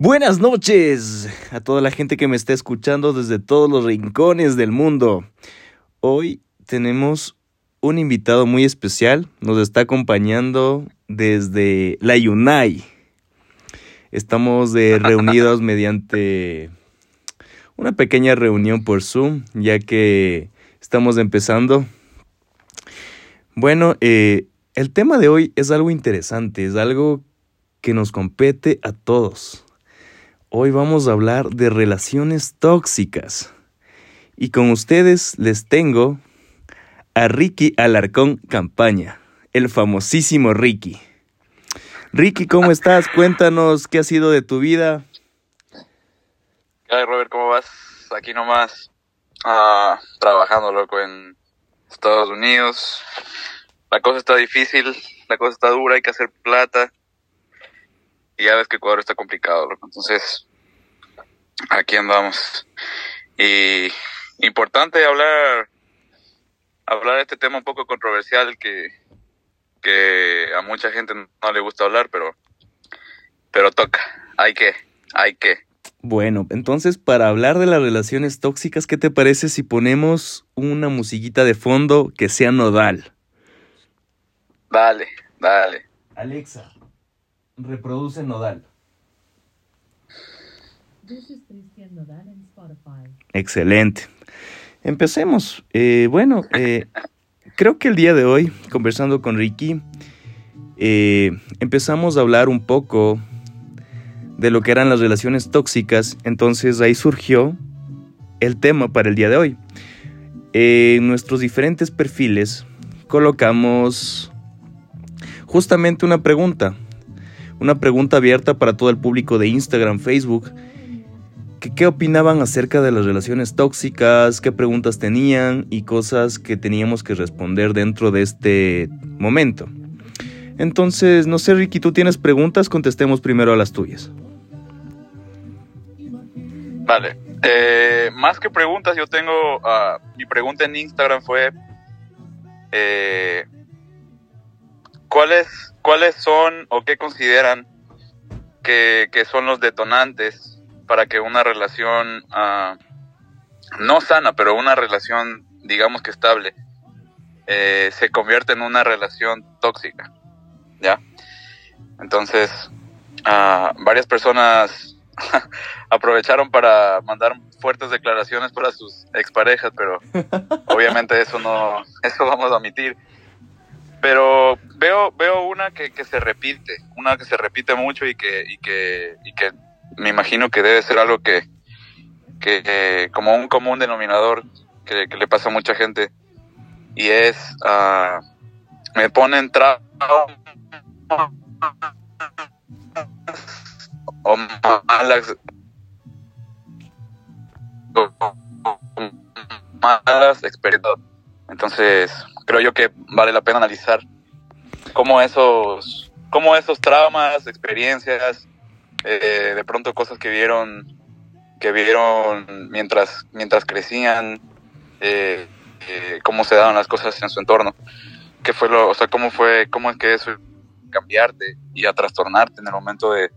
Buenas noches a toda la gente que me está escuchando desde todos los rincones del mundo. Hoy tenemos un invitado muy especial. Nos está acompañando desde la Yunai. Estamos reunidos mediante una pequeña reunión por Zoom, ya que estamos empezando. Bueno, eh, el tema de hoy es algo interesante, es algo que nos compete a todos. Hoy vamos a hablar de relaciones tóxicas. Y con ustedes les tengo a Ricky Alarcón Campaña, el famosísimo Ricky. Ricky, ¿cómo estás? Cuéntanos qué ha sido de tu vida. ¿Qué Robert? ¿Cómo vas? Aquí nomás, ah, trabajando, loco, en Estados Unidos. La cosa está difícil, la cosa está dura, hay que hacer plata y ya ves que Ecuador está complicado, Entonces, aquí andamos. Y importante hablar hablar de este tema un poco controversial que, que a mucha gente no le gusta hablar, pero pero toca, hay que, hay que. Bueno, entonces para hablar de las relaciones tóxicas, ¿qué te parece si ponemos una musiquita de fondo que sea nodal? Dale, dale. Alexa, Reproduce Nodal. Excelente. Empecemos. Eh, bueno, eh, creo que el día de hoy, conversando con Ricky, eh, empezamos a hablar un poco de lo que eran las relaciones tóxicas. Entonces ahí surgió el tema para el día de hoy. En nuestros diferentes perfiles colocamos justamente una pregunta una pregunta abierta para todo el público de Instagram, Facebook, que qué opinaban acerca de las relaciones tóxicas, qué preguntas tenían y cosas que teníamos que responder dentro de este momento. Entonces, no sé, Ricky, ¿tú tienes preguntas? Contestemos primero a las tuyas. Vale. Eh, más que preguntas, yo tengo... Ah, mi pregunta en Instagram fue... Eh, ¿Cuál es ¿cuáles son o qué consideran que, son los detonantes para que una relación uh, no sana, pero una relación, digamos que estable, eh, se convierta en una relación tóxica? ¿Ya? Entonces, uh, varias personas aprovecharon para mandar fuertes declaraciones para sus exparejas, pero obviamente eso no, eso vamos a omitir. Pero veo, veo una que, se repite, una que se repite mucho y que, y que, y que me imagino que debe ser algo que, que, como un común denominador que, le pasa a mucha gente. Y es uh, me ponen traumas o malas malas experiencias entonces creo yo que vale la pena analizar cómo esos, cómo esos traumas, experiencias, eh, de pronto cosas que vieron, que vieron mientras, mientras crecían, eh, eh, cómo se daban las cosas en su entorno, qué fue lo, o sea, cómo fue, cómo es que eso cambiarte y a trastornarte en el momento de,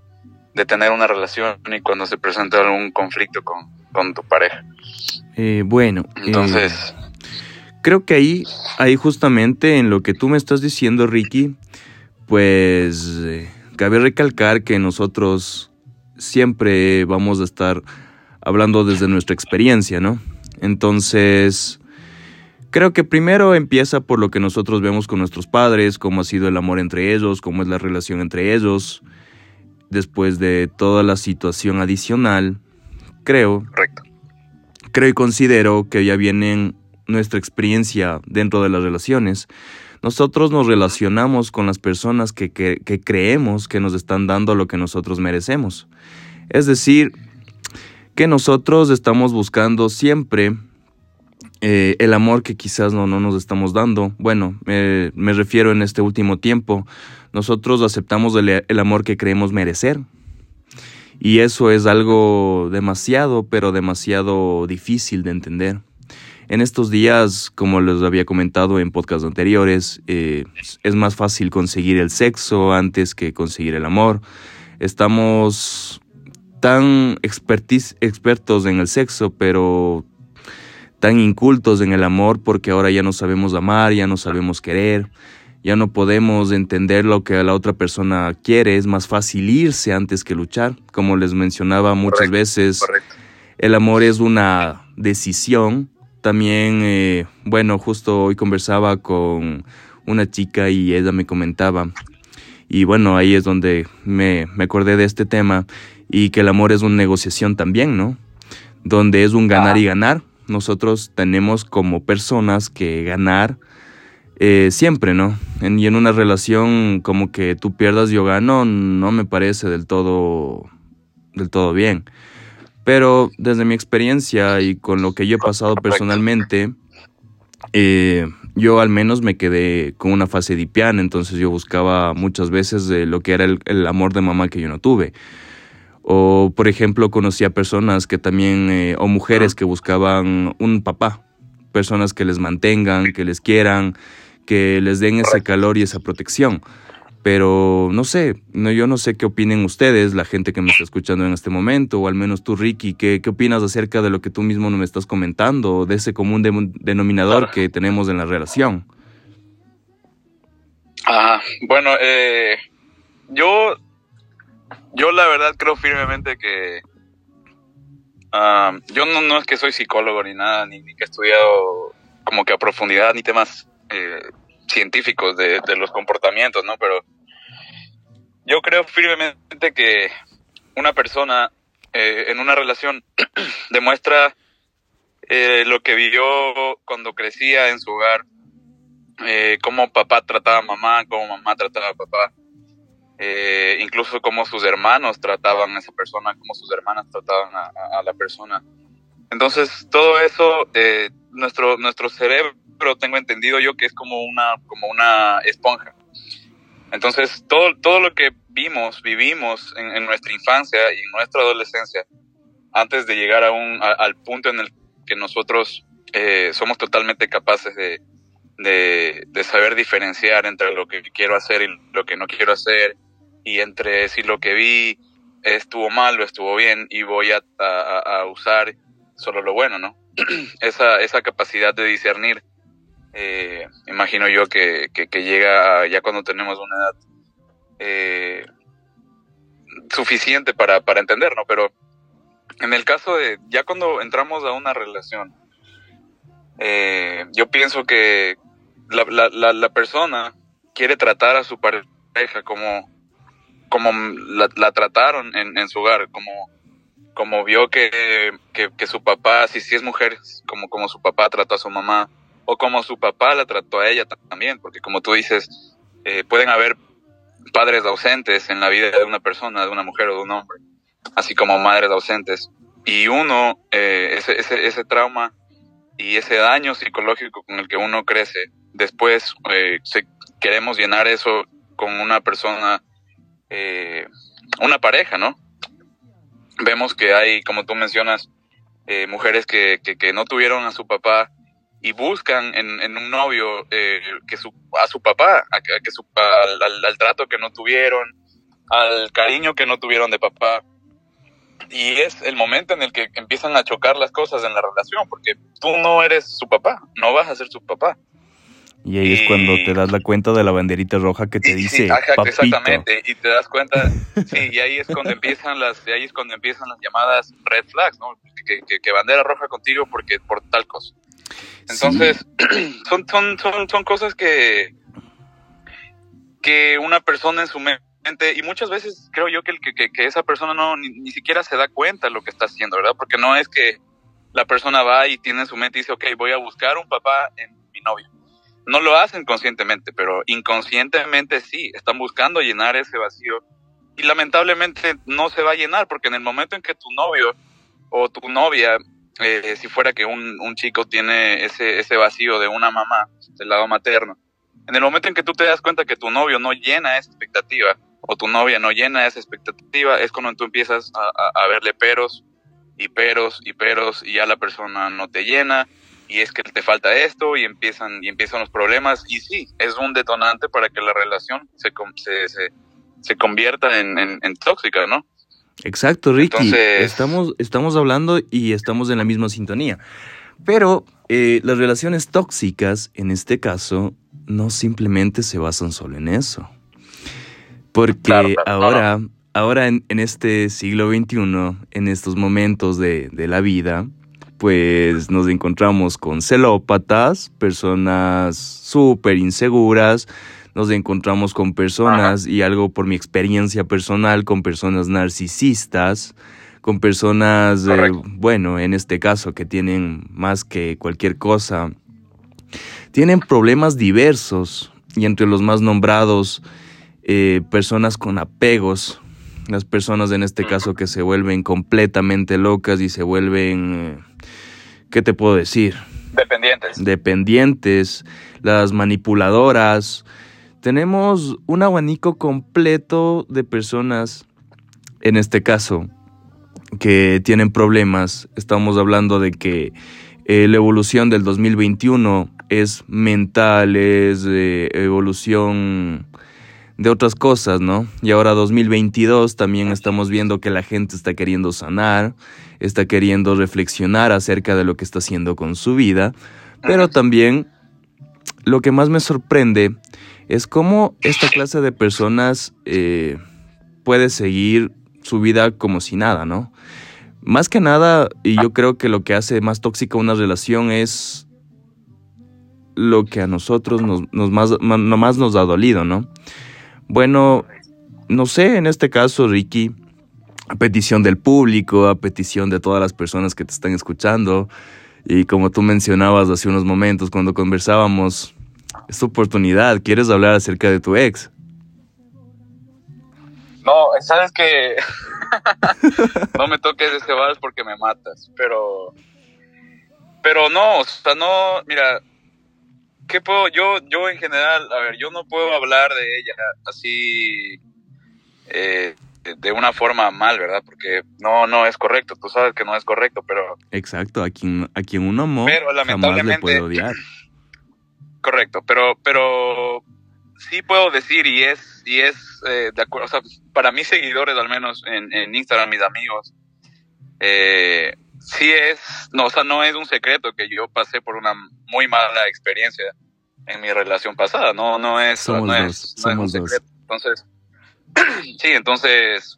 de tener una relación y cuando se presenta algún conflicto con, con tu pareja. bueno, entonces creo que ahí, ahí justamente en lo que tú me estás diciendo, Ricky, pues eh, cabe recalcar que nosotros siempre vamos a estar hablando desde nuestra experiencia, ¿no? Entonces, creo que primero empieza por lo que nosotros vemos con nuestros padres, cómo ha sido el amor entre ellos, cómo es la relación entre ellos, después de toda la situación adicional, creo. Correcto. Creo y considero que ya vienen nuestra experiencia dentro de las relaciones, nosotros nos relacionamos con las personas que, creemos que nos están dando lo que nosotros merecemos. Es decir, que nosotros estamos buscando siempre eh, el amor que quizás no, no nos estamos dando. Bueno, me refiero en este último tiempo. Nosotros aceptamos el amor que creemos merecer. Y eso es algo demasiado, pero demasiado difícil de entender. En estos días, como les había comentado en podcasts anteriores, eh, es más fácil conseguir el sexo antes que conseguir el amor. Estamos tan expertos en el sexo, pero tan incultos en el amor porque ahora ya no sabemos amar, ya no sabemos querer, ya no podemos entender lo que la otra persona quiere, es más fácil irse antes que luchar. Como les mencionaba muchas veces, el amor es una decisión. También, eh, bueno, justo hoy conversaba con una chica y ella me comentaba, y bueno, ahí es donde me, me acordé de este tema, y que el amor es una negociación también, ¿no? Donde es un ganar y ganar. Nosotros tenemos como personas que ganar eh, siempre, ¿no? y en una relación como que tú pierdas yo gano, no me parece del todo, del todo bien. Pero desde mi experiencia y con lo que yo he pasado personalmente, eh, yo al menos me quedé con una fase dipiana, entonces yo buscaba muchas veces lo que era el, el amor de mamá que yo no tuve. O, por ejemplo, conocí a personas que también, eh, o mujeres que buscaban un papá, personas que les mantengan, que les quieran, que les den ese calor y esa protección. Pero no sé, no, yo no sé qué opinen ustedes, la gente que me está escuchando en este momento, o al menos tú, Ricky, ¿qué, qué opinas acerca de lo que tú mismo no me estás comentando, de ese común denominador que tenemos en la relación? Ah, bueno, eh, yo yo la verdad creo firmemente que ah, yo no, no, es que soy psicólogo ni nada, ni, que he estudiado como que a profundidad ni temas eh, científicos de, los comportamientos, ¿no? Pero yo creo firmemente que una persona eh, en una relación demuestra eh, lo que vivió cuando crecía en su hogar, cómo papá trataba a mamá, cómo mamá trataba a papá eh, incluso cómo sus hermanos trataban a esa persona, cómo sus hermanas trataban a, la persona. Entonces, todo eso, eh, nuestro, nuestro cerebro, tengo entendido yo que es como una, como una esponja. Entonces, todo, todo lo que vimos, vivimos en, nuestra infancia y en nuestra adolescencia, antes de llegar a un, al punto en el que nosotros eh, somos totalmente capaces de, de, saber diferenciar entre lo que quiero hacer y lo que no quiero hacer, y entre si lo que vi estuvo mal o estuvo bien y voy a, a, usar solo lo bueno, ¿no? esa, esa capacidad de discernir, eh, imagino yo que, que, llega ya cuando tenemos una edad eh, suficiente para, para entender, ¿no? Pero en el caso de, ya cuando entramos a una relación, eh, yo pienso que la, la, la persona quiere tratar a su pareja como como la, trataron en, en, su hogar, como, como vio que, que, su papá, si, si es mujer, como, como su papá trató a su mamá, o como su papá la trató a ella también, porque como tú dices, eh, pueden haber padres ausentes en la vida de una persona, de una mujer o de un hombre, así como madres ausentes. Y uno, eh, ese, ese, ese trauma y ese daño psicológico con el que uno crece, después eh, queremos llenar eso con una persona eh, una pareja, ¿no? Vemos que hay, como tú mencionas, mujeres que, que, no tuvieron a su papá y buscan en, un novio eh, que su, a su papá, a, que su, al, al, trato que no tuvieron, al cariño que no tuvieron de papá. Y es el momento en el que empiezan a chocar las cosas en la relación, porque tú no eres su papá, no vas a ser su papá. Y ahí es cuando te das la cuenta de la banderita roja que te dice exactamente y te das cuenta sí y ahí es cuando empiezan las ahí es cuando empiezan las llamadas red flags no que, que, bandera roja contigo porque por tal cosa entonces son, son son son cosas que que una persona en su mente y muchas veces creo yo que, que, que esa persona no ni, ni, siquiera se da cuenta de lo que está haciendo verdad porque no es que la persona va y tiene en su mente y dice ok voy a buscar un papá en mi novio. No lo hacen conscientemente, pero inconscientemente sí, están buscando llenar ese vacío y lamentablemente no se va a llenar porque en el momento en que tu novio o tu novia, eh, si fuera que un, un, chico tiene ese, ese vacío de una mamá, del lado materno, en el momento en que tú te das cuenta que tu novio no llena esa expectativa o tu novia no llena esa expectativa, es cuando tú empiezas a, a verle peros y peros y peros y ya la persona no te llena y es que te falta esto y empiezan y empiezan los problemas y sí, es un detonante para que la relación se, se, se, convierta en, en, tóxica, ¿no? Exacto, Ricky. Estamos, estamos hablando y estamos en la misma sintonía. Pero eh, las relaciones tóxicas, en este caso, no simplemente se basan solo en eso. Porque ahora, ahora en, este siglo XXI, en estos momentos de, de la vida, pues nos encontramos con celópatas, personas súper inseguras, nos encontramos con personas, y algo por mi experiencia personal, con personas narcisistas, con personas, eh, bueno, en este caso, que tienen más que cualquier cosa, tienen problemas diversos, y entre los más nombrados, eh, personas con apegos, las personas en este caso que se vuelven completamente locas y se vuelven, eh, ¿qué te puedo decir? Dependientes. Dependientes, las manipuladoras, tenemos un abanico completo de personas, en este caso, que tienen problemas. Estamos hablando de que eh, la evolución del 2021 es mental, es evolución de otras cosas, ¿no? Y ahora 2022 también estamos viendo que la gente está queriendo sanar, está queriendo reflexionar acerca de lo que está haciendo con su vida, pero también lo que más me sorprende es cómo esta clase de personas eh, puede seguir su vida como si nada, ¿no? Más que nada, y yo creo que lo que hace más tóxica una relación es lo que a nosotros nos, más, nomás nos ha dolido, ¿no? Bueno, no sé, en este caso, Ricky, a petición del público, a petición de todas las personas que te están escuchando, y como tú mencionabas hace unos momentos cuando conversábamos, esta oportunidad. ¿Quieres hablar acerca de tu ex? No, sabes que no me toques ese vals porque me matas, pero pero no, o sea, no, mira, ¿qué puedo yo yo en general, a ver, yo no puedo hablar de ella así eh, de una forma mal, ¿verdad? Porque no no es correcto, tú sabes que no es correcto, pero Exacto, a quien a quien uno amó pero, lamentablemente, jamás le puede odiar. Correcto, pero, pero sí puedo decir y es, y es eh, de acuerdo, o sea, para mis seguidores al menos en, en Instagram, mis amigos, eh, sí es, no, o sea, no es un secreto que yo pasé por una muy mala experiencia en mi relación pasada, no, no es, somos no es, somos un secreto. Entonces, sí, entonces,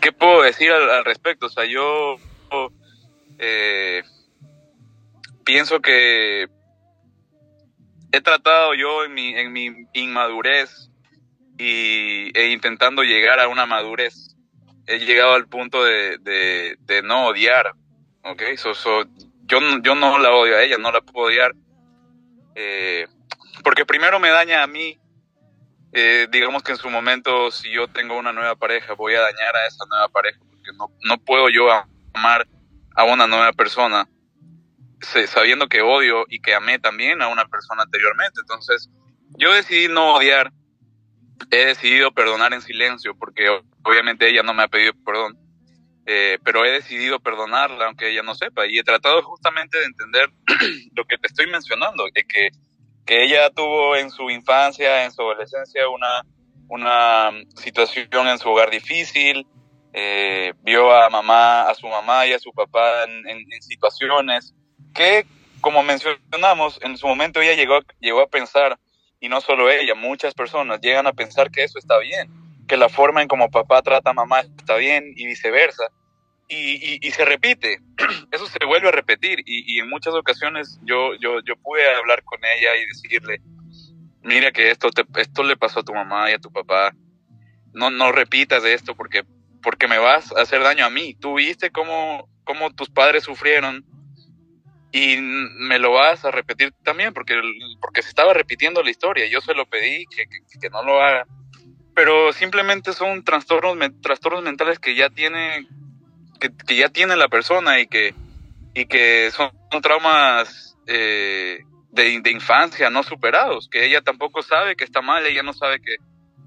¿qué puedo decir al, respecto? O sea, yo eh, pienso que he tratado yo en mi, en mi inmadurez y, e intentando llegar a una madurez, he llegado al punto de, no odiar, ¿ok? So, yo, yo no la odio a ella, no la puedo odiar, eh, porque primero me daña a mí, eh, digamos que en su momento, si yo tengo una nueva pareja, voy a dañar a esa nueva pareja, porque no, no puedo yo amar a una nueva persona sabiendo que odio y que amé también a una persona anteriormente. Entonces, yo decidí no odiar, he decidido perdonar en silencio, porque obviamente ella no me ha pedido perdón, eh, pero he decidido perdonarla, aunque ella no sepa, y he tratado justamente de entender lo que te estoy mencionando, que, que, que ella tuvo en su infancia, en su adolescencia, una, una situación en su hogar difícil, eh, vio a mamá, a su mamá y a su papá en, en situaciones que, como mencionamos, en su momento ella llegó, llegó a pensar, y no solo ella, muchas personas llegan a pensar que eso está bien, que la forma en como papá trata a mamá está bien y viceversa. Y, y, se repite, eso se vuelve a repetir y, y, en muchas ocasiones yo, yo, yo pude hablar con ella y decirle, mira que esto, te, esto le pasó a tu mamá y a tu papá, no, no repitas esto porque, porque me vas a hacer daño a mí. Tú viste cómo, cómo tus padres sufrieron, y me lo vas a repetir también porque, porque se estaba repitiendo la historia. Yo se lo pedí que, que, no lo haga. Pero simplemente son trastornos, trastornos mentales que ya tiene, que, ya tiene la persona y que, y que son, traumas eh, de, de, infancia no superados, que ella tampoco sabe que está mal, ella no sabe que,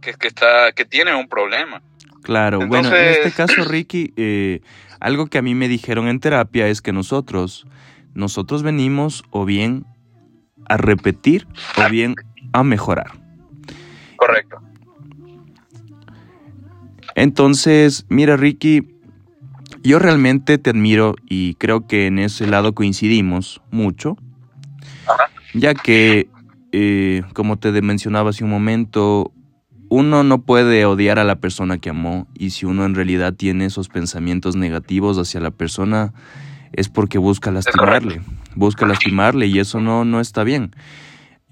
que, está, que tiene un problema. Claro, bueno, en este caso, Ricky, eh, algo que a mí me dijeron en terapia es que nosotros nosotros venimos o bien a repetir o bien a mejorar. Correcto. Entonces, mira Ricky, yo realmente te admiro y creo que en ese lado coincidimos mucho, ya que, eh, como te mencionaba hace un momento, uno no puede odiar a la persona que amó y si uno en realidad tiene esos pensamientos negativos hacia la persona es porque busca lastimarle, busca lastimarle y eso no, no está bien.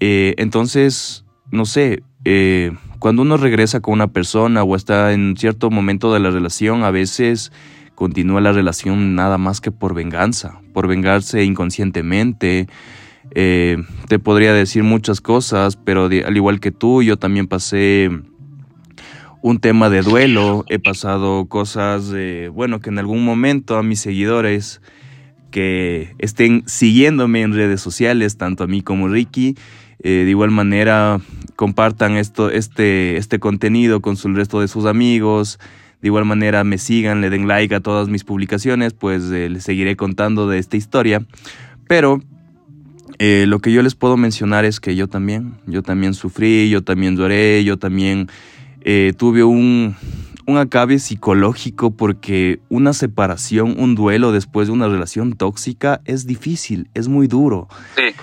Eh, entonces, no sé, eh, cuando uno regresa con una persona o está en cierto momento de la relación, a veces continúa la relación nada más que por venganza, por vengarse inconscientemente. Eh, te podría decir muchas cosas, pero al igual que tú, yo también pasé un tema de duelo, he pasado cosas, de, bueno, que en algún momento a mis seguidores que estén siguiéndome en redes sociales, tanto a mí como Ricky, eh, de igual manera compartan esto, este, este contenido con el resto de sus amigos, de igual manera me sigan, le den like a todas mis publicaciones, pues eh, les seguiré contando de esta historia. Pero eh, lo que yo les puedo mencionar es que yo también, yo también sufrí, yo también lloré, yo también tuve un, un acabe psicológico porque una separación, un duelo después de una relación tóxica es difícil, es muy duro. Sí,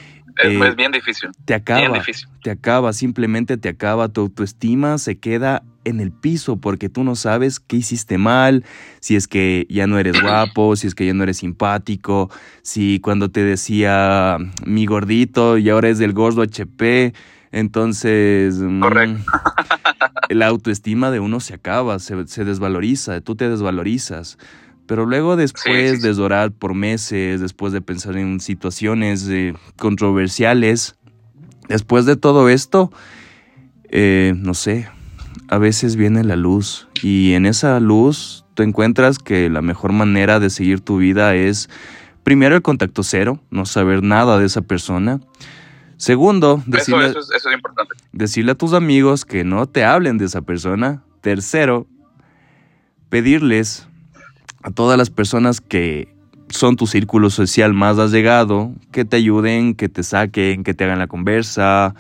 es, eh, bien difícil. Te acaba, te acaba, simplemente te acaba, tu autoestima se queda en el piso porque tú no sabes qué hiciste mal, si es que ya no eres guapo, si es que ya no eres simpático, si cuando te decía mi gordito y ahora es del gordo HP, entonces, mm, la autoestima de uno se acaba, se, desvaloriza, tú te desvalorizas. Pero luego después de llorar por meses, después de pensar en situaciones eh, controversiales, después de todo esto, eh, no sé, a veces viene la luz y en esa luz tú encuentras que la mejor manera de seguir tu vida es primero el contacto cero, no saber nada de esa persona. Segundo, decirle, decirle a tus amigos que no te hablen de esa persona. Tercero, pedirles a todas las personas que son tu círculo social más allegado, que te ayuden, que te saquen, que te hagan la conversa.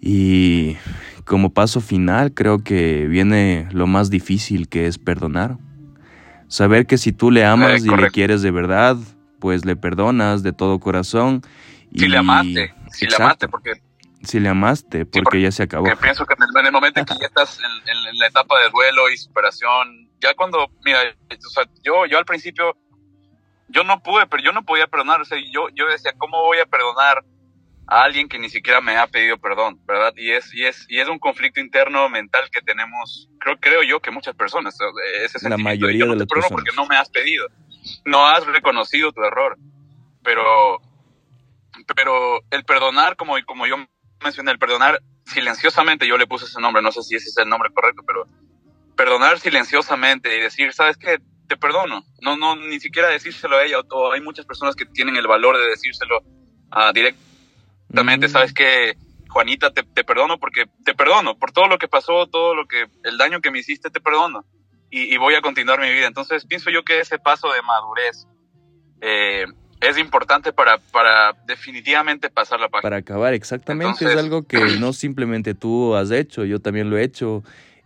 Y como paso final creo que viene lo más difícil que es perdonar. Saber que si tú le amas y le quieres de verdad, pues le perdonas de todo corazón. Si le amaste si le amaste, porque... Si le amaste, porque, ya se acabó. Porque pienso que en el, momento en que ya estás en, la etapa de duelo y superación, ya cuando, mira, o sea, yo, yo al principio, yo no pude, pero yo no podía perdonar, o sea, yo, yo decía, ¿cómo voy a perdonar a alguien que ni siquiera me ha pedido perdón, verdad? Y es, y es, y es un conflicto interno mental que tenemos, creo, creo yo que muchas personas, ese la mayoría de las personas. porque no me has pedido, no has reconocido tu error, pero pero el perdonar, como, como yo mencioné, el perdonar silenciosamente, yo le puse ese nombre, no sé si ese es el nombre correcto, pero perdonar silenciosamente y decir, ¿sabes qué? Te perdono. No, no, ni siquiera decírselo a ella, o, hay muchas personas que tienen el valor de decírselo uh, directamente, ¿sabes qué? Juanita, te, te, perdono porque te perdono por todo lo que pasó, todo lo que, el daño que me hiciste, te perdono. Y, y voy a continuar mi vida. Entonces pienso yo que ese paso de madurez eh, es importante para, para definitivamente pasar la página. Para acabar, exactamente. es algo que no simplemente tú has hecho, yo también lo he hecho.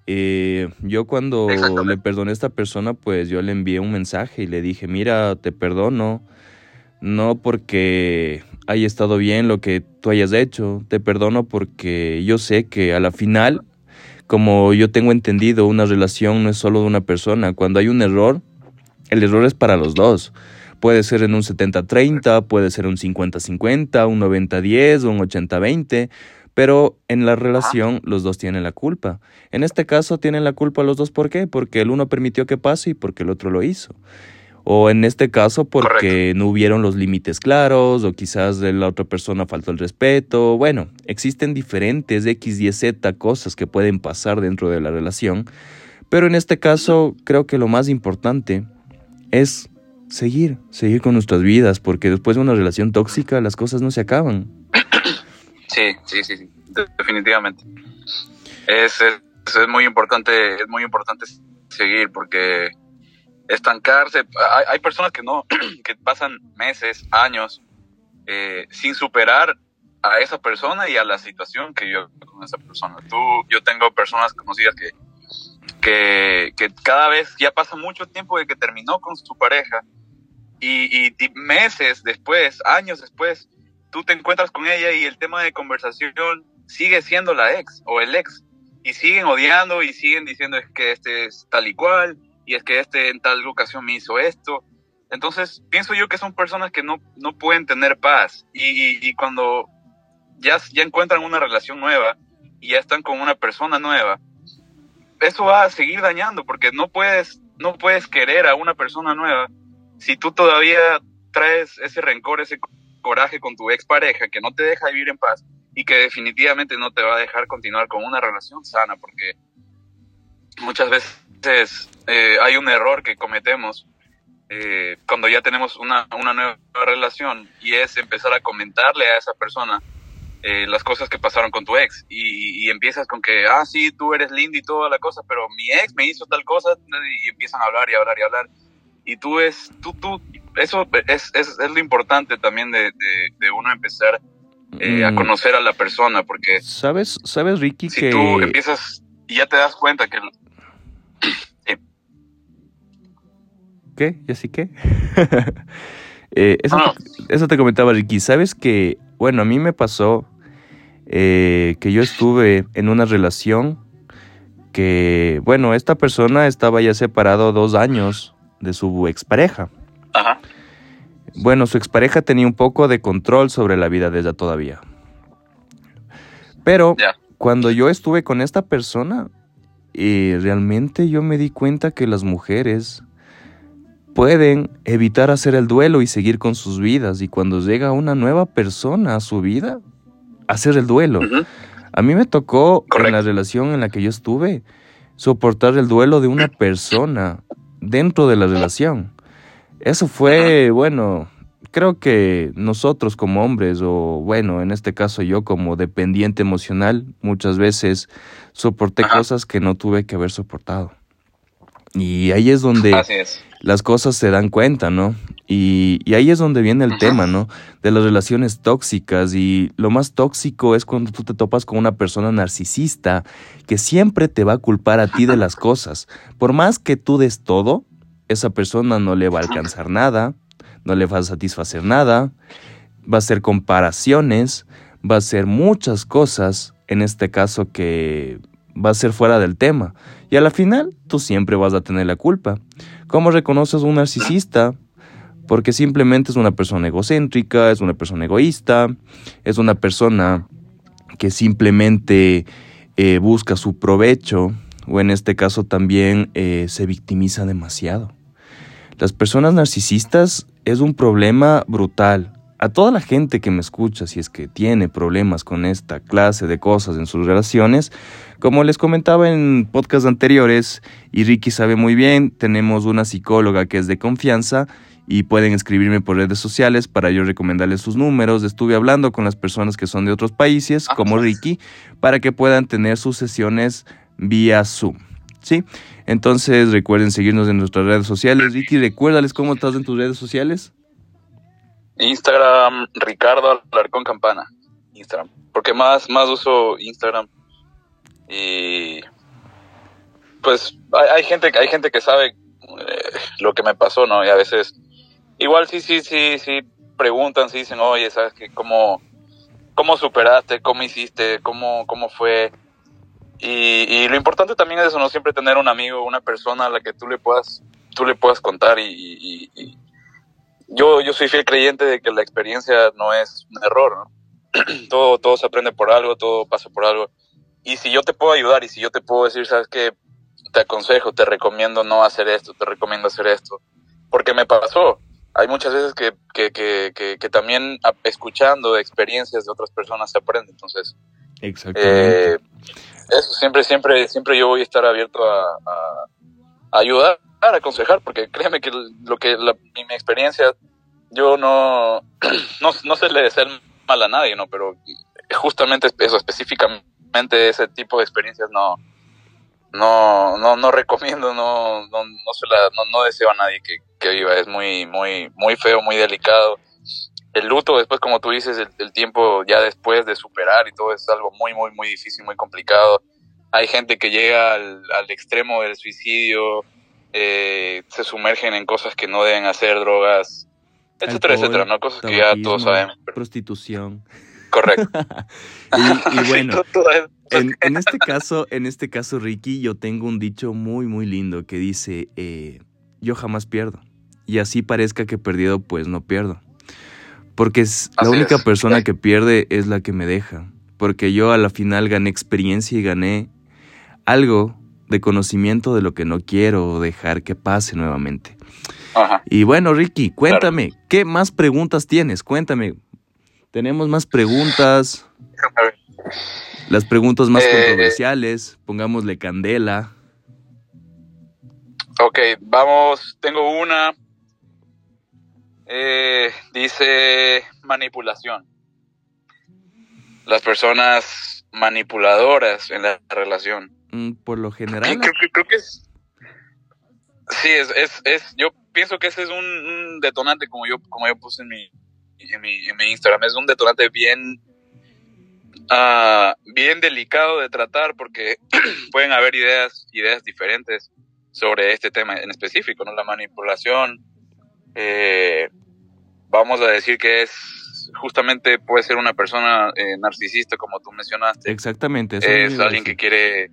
Eh, yo cuando le perdoné a esta persona, pues yo le envié un mensaje y le dije, mira, te perdono, no porque haya estado bien lo que tú hayas hecho, te perdono porque yo sé que a la final, como yo tengo entendido, una relación no es solo de una persona. Cuando hay un error, el error es para los dos. Puede ser en un 70-30, puede ser un 50-50, un 90-10 o un 80-20, pero en la relación los dos tienen la culpa. En este caso tienen la culpa los dos, ¿por qué? Porque el uno permitió que pase y porque el otro lo hizo. O en este caso porque no hubieron los límites claros o quizás de la otra persona faltó el respeto. Bueno, existen diferentes X, Y, Z cosas que pueden pasar dentro de la relación. Pero en este caso creo que lo más importante es seguir, seguir con nuestras vidas, porque después de una relación tóxica las cosas no se acaban. Sí, sí, sí, definitivamente. Es, es, muy importante, es muy importante seguir porque estancarse, hay, hay personas que no, que pasan meses, años eh, sin superar a esa persona y a la situación que yo con esa persona. Tú, yo tengo personas conocidas que que, cada vez ya pasa mucho tiempo de que terminó con su pareja y, meses después, años después, tú te encuentras con ella y el tema de conversación sigue siendo la ex o el ex y siguen odiando y siguen diciendo es que este es tal y cual y es que este en tal ocasión me hizo esto. Entonces, pienso yo que son personas que no, no pueden tener paz y, y, cuando ya, ya encuentran una relación nueva y ya están con una persona nueva, eso va a seguir dañando porque no puedes, no puedes querer a una persona nueva si tú todavía traes ese rencor, ese coraje con tu expareja que no te deja vivir en paz y que definitivamente no te va a dejar continuar con una relación sana, porque muchas veces eh, hay un error que cometemos eh, cuando ya tenemos una, una, nueva relación y es empezar a comentarle a esa persona eh, las cosas que pasaron con tu ex y, empiezas con que, ah, sí, tú eres linda y toda la cosa, pero mi ex me hizo tal cosa y empiezan a hablar y hablar y hablar. Y tú es, tú, tú, eso es, es, es lo importante también de, de, uno empezar eh, a mm. conocer a la persona, porque... ¿Sabes, sabes Ricky, si tú empiezas y ya te das cuenta que... Sí. ¿Qué? ¿Ya sí qué? eh, eso, Te, eso te comentaba Ricky, ¿sabes que, bueno, a mí me pasó eh, que yo estuve en una relación que, bueno, esta persona estaba ya separado dos años de su expareja. Ajá. Bueno, su expareja tenía un poco de control sobre la vida de ella todavía. Pero cuando yo estuve con esta persona, y realmente yo me di cuenta que las mujeres pueden evitar hacer el duelo y seguir con sus vidas. Y cuando llega una nueva persona a su vida, hacer el duelo. A mí me tocó en la relación en la que yo estuve soportar el duelo de una persona dentro de la relación. Eso fue, bueno, creo que nosotros como hombres, o bueno, en este caso yo como dependiente emocional, muchas veces soporté cosas que no tuve que haber soportado. Y ahí es donde las cosas se dan cuenta, ¿no? Y, y, ahí es donde viene el tema, ¿no? De las relaciones tóxicas. Y lo más tóxico es cuando tú te topas con una persona narcisista que siempre te va a culpar a ti de las cosas. Por más que tú des todo, esa persona no le va a alcanzar nada, no le va a satisfacer nada, va a hacer comparaciones, va a hacer muchas cosas, en este caso que va a ser fuera del tema. Y a la final, tú siempre vas a tener la culpa. ¿Cómo reconoces a un narcisista? Porque simplemente es una persona egocéntrica, es una persona egoísta, es una persona que simplemente eh, busca su provecho o en este caso también eh, se victimiza demasiado. Las personas narcisistas es un problema brutal. A toda la gente que me escucha, si es que tiene problemas con esta clase de cosas en sus relaciones, como les comentaba en podcasts anteriores, y Ricky sabe muy bien, tenemos una psicóloga que es de confianza y pueden escribirme por redes sociales para yo recomendarles sus números. Estuve hablando con las personas que son de otros países, ah, como Ricky, para que puedan tener sus sesiones vía Zoom. ¿Sí? Entonces recuerden seguirnos en nuestras redes sociales. Ricky, recuérdales cómo estás en tus redes sociales. Instagram, Ricardo Alarcón Campana. Instagram. Porque más, más uso Instagram y pues hay, gente hay gente que sabe eh, lo que me pasó no y a veces igual sí sí sí sí preguntan sí dicen oye sabes que cómo cómo superaste cómo hiciste cómo cómo fue y, lo importante también es eso no siempre tener un amigo una persona a la que tú le puedas tú le puedas contar y, y yo yo soy fiel creyente de que la experiencia no es un error ¿no? todo todo se aprende por algo todo pasa por algo y si yo te puedo ayudar y si yo te puedo decir, sabes que te aconsejo, te recomiendo no hacer esto, te recomiendo hacer esto, porque me pasó. Hay muchas veces que, que, que, que, también escuchando experiencias de otras personas se aprende. Entonces, Exactamente. Eh, eso, siempre, siempre, siempre yo voy a estar abierto a, ayudar, a aconsejar, porque créeme que lo que la, mi, experiencia, yo no, no, no se le desea mal a nadie, ¿no? Pero justamente eso específicamente ese tipo de experiencias no, no, no, no recomiendo, no, no, no, se la, no, no deseo a nadie que, que, viva, es muy, muy, muy feo, muy delicado. El luto después, como tú dices, el, tiempo ya después de superar y todo es algo muy, muy, muy difícil, muy complicado. hay gente que llega al, al extremo del suicidio, eh, se sumergen en cosas que no deben hacer, drogas, etcétera, etcétera, ¿no? Cosas que ya todos sabemos. Prostitución. Correcto. y, bueno, en, este caso, en este caso, Ricky, yo tengo un dicho muy, muy lindo que dice, eh, yo jamás pierdo. Y así parezca que he perdido, pues no pierdo. Porque es, la única persona que pierde es la que me deja. Porque yo a la final gané experiencia y gané algo de conocimiento de lo que no quiero dejar que pase nuevamente. Y bueno, Ricky, cuéntame, ¿qué más preguntas tienes? Cuéntame. Tenemos más preguntas. Las preguntas más eh, controversiales, pongámosle candela. Ok, vamos, tengo una. Eh, dice manipulación. Las personas manipuladoras en la relación. Mm, por lo general. Creo, que es. Sí, es, es, es, yo pienso que ese es un, detonante, como yo, como yo puse en mi, en mi, en mi Instagram. Es un detonante bien, uh, bien delicado de tratar porque pueden haber ideas, ideas diferentes sobre este tema en específico, ¿no? La manipulación. Eh, vamos a decir que es justamente puede ser una persona eh, narcisista como tú mencionaste. Exactamente. es alguien que quiere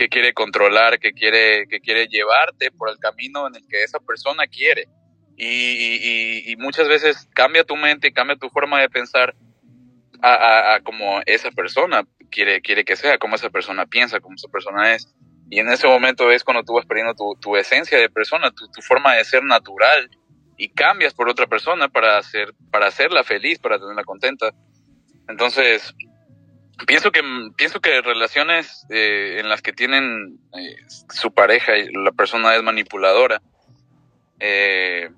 que quiere controlar, que quiere, que quiere llevarte por el camino en el que esa persona quiere. Y, muchas veces cambia tu mente, cambia tu forma de pensar a, como esa persona quiere, quiere que sea, como esa persona piensa, como esa persona es. Y en ese momento es cuando tú vas perdiendo tu, esencia de persona, tu, tu, forma de ser natural y cambias por otra persona para, hacer, para hacerla feliz, para tenerla contenta. Entonces, pienso que pienso que relaciones eh, en las que tienen eh, su pareja y la persona es manipuladora eh,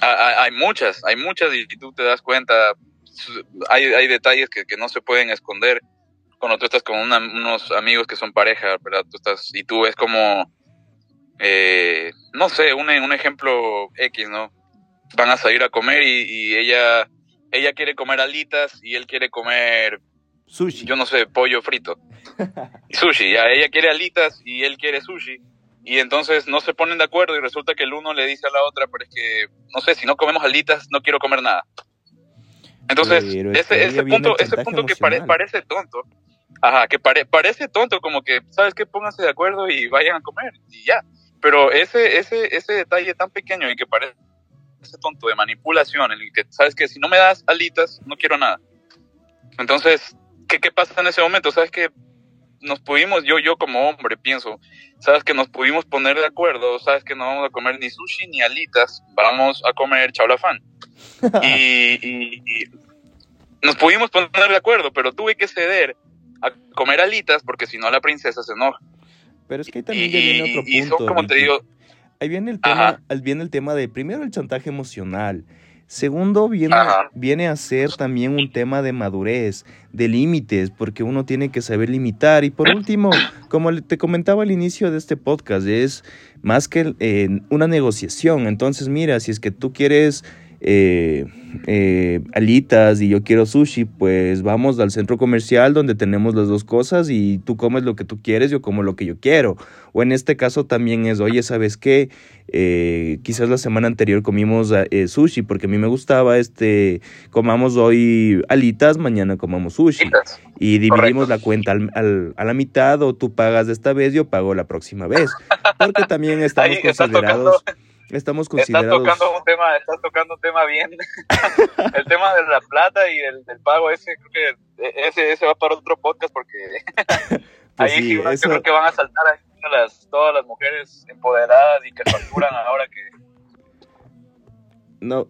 hay, muchas hay muchas y tú te das cuenta hay, hay detalles que, no se pueden esconder cuando tú estás con unos amigos que son pareja verdad tú estás y tú ves como no sé un, un ejemplo x no van a salir a comer y, y ella ella quiere comer alitas y él quiere comer Sushi. Yo no sé, pollo frito. sushi, ya ella quiere alitas y él quiere sushi. Y entonces no se ponen de acuerdo y resulta que el uno le dice a la otra, pero es que, no sé, si no comemos alitas, no quiero comer nada. Entonces, ese, ese punto, ese punto que parece tonto, ajá, que parece tonto, como que, ¿sabes qué? Pónganse de acuerdo y vayan a comer y ya. Pero ese, ese, ese detalle tan pequeño y que parece tonto de manipulación, el que, ¿sabes que Si no me das alitas, no quiero nada. Entonces, ¿qué, ¿qué pasa en ese momento? ¿Sabes que nos pudimos, yo, yo como hombre pienso, sabes que nos pudimos poner de acuerdo, sabes que no vamos a comer ni sushi ni alitas, vamos a comer chaulafán. y, y, nos pudimos poner de acuerdo, pero tuve que ceder a comer alitas porque si no la princesa se enoja. Pero es que ahí también viene otro punto. Y son, como te digo, ahí viene el tema, viene el tema de primero el chantaje emocional Segundo, viene, viene a ser también un tema de madurez, de límites, porque uno tiene que saber limitar. Y por último, como te comentaba al inicio de este podcast, es más que eh, una negociación. Entonces, mira, si es que tú quieres eh, eh, alitas y yo quiero sushi, pues vamos al centro comercial donde tenemos las dos cosas y tú comes lo que tú quieres, yo como lo que yo quiero. O en este caso también es, oye, ¿sabes qué? Eh, quizás la semana anterior comimos eh, sushi porque a mí me gustaba, este, comamos hoy alitas, mañana comamos sushi. Y dividimos la cuenta al, a la mitad o tú pagas de esta vez, yo pago la próxima vez. Porque también estamos considerados... Estamos considerados... Estás tocando un tema, estás tocando un tema bien. el tema de la plata y del, pago ese, creo que ese, ese va para otro podcast porque pues ahí sí, yo creo que van a saltar ahí las, todas las mujeres empoderadas y que facturan ahora que... No.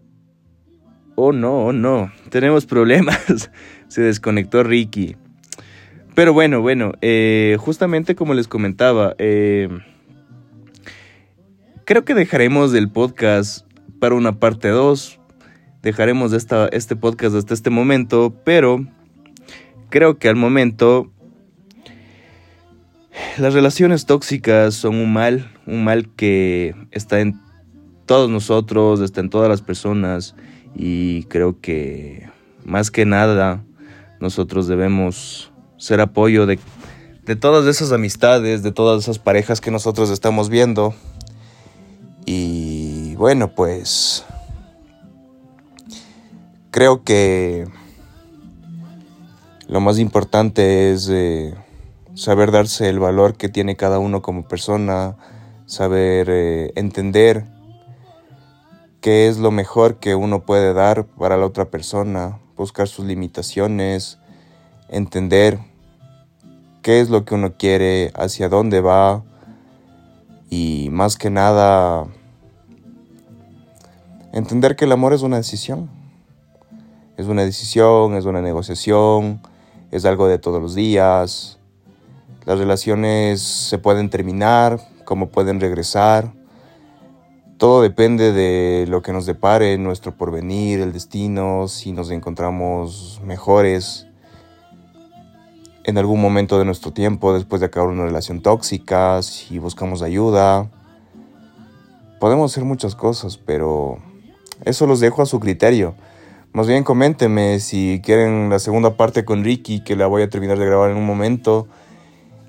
Oh, no, oh, no. Tenemos problemas. Se desconectó Ricky. Pero bueno, bueno, eh, justamente como les comentaba, eh, Creo que dejaremos el podcast para una parte 2. Dejaremos esta, este podcast hasta este momento, pero creo que al momento las relaciones tóxicas son un mal, un mal que está en todos nosotros, está en todas las personas y creo que más que nada nosotros debemos ser apoyo de, de todas esas amistades, de todas esas parejas que nosotros estamos viendo. Y bueno, pues creo que lo más importante es eh, saber darse el valor que tiene cada uno como persona, saber eh, entender qué es lo mejor que uno puede dar para la otra persona, buscar sus limitaciones, entender qué es lo que uno quiere, hacia dónde va y más que nada entender que el amor es una decisión. Es una decisión, es una negociación, es algo de todos los días. Las relaciones se pueden terminar, como pueden regresar. Todo depende de lo que nos depare nuestro porvenir, el destino, si nos encontramos mejores en algún momento de nuestro tiempo después de acabar una relación tóxica, si buscamos ayuda. Podemos hacer muchas cosas, pero eso los dejo a su criterio. Más bien coméntenme si quieren la segunda parte con Ricky, que la voy a terminar de grabar en un momento,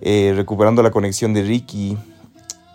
eh, recuperando la conexión de Ricky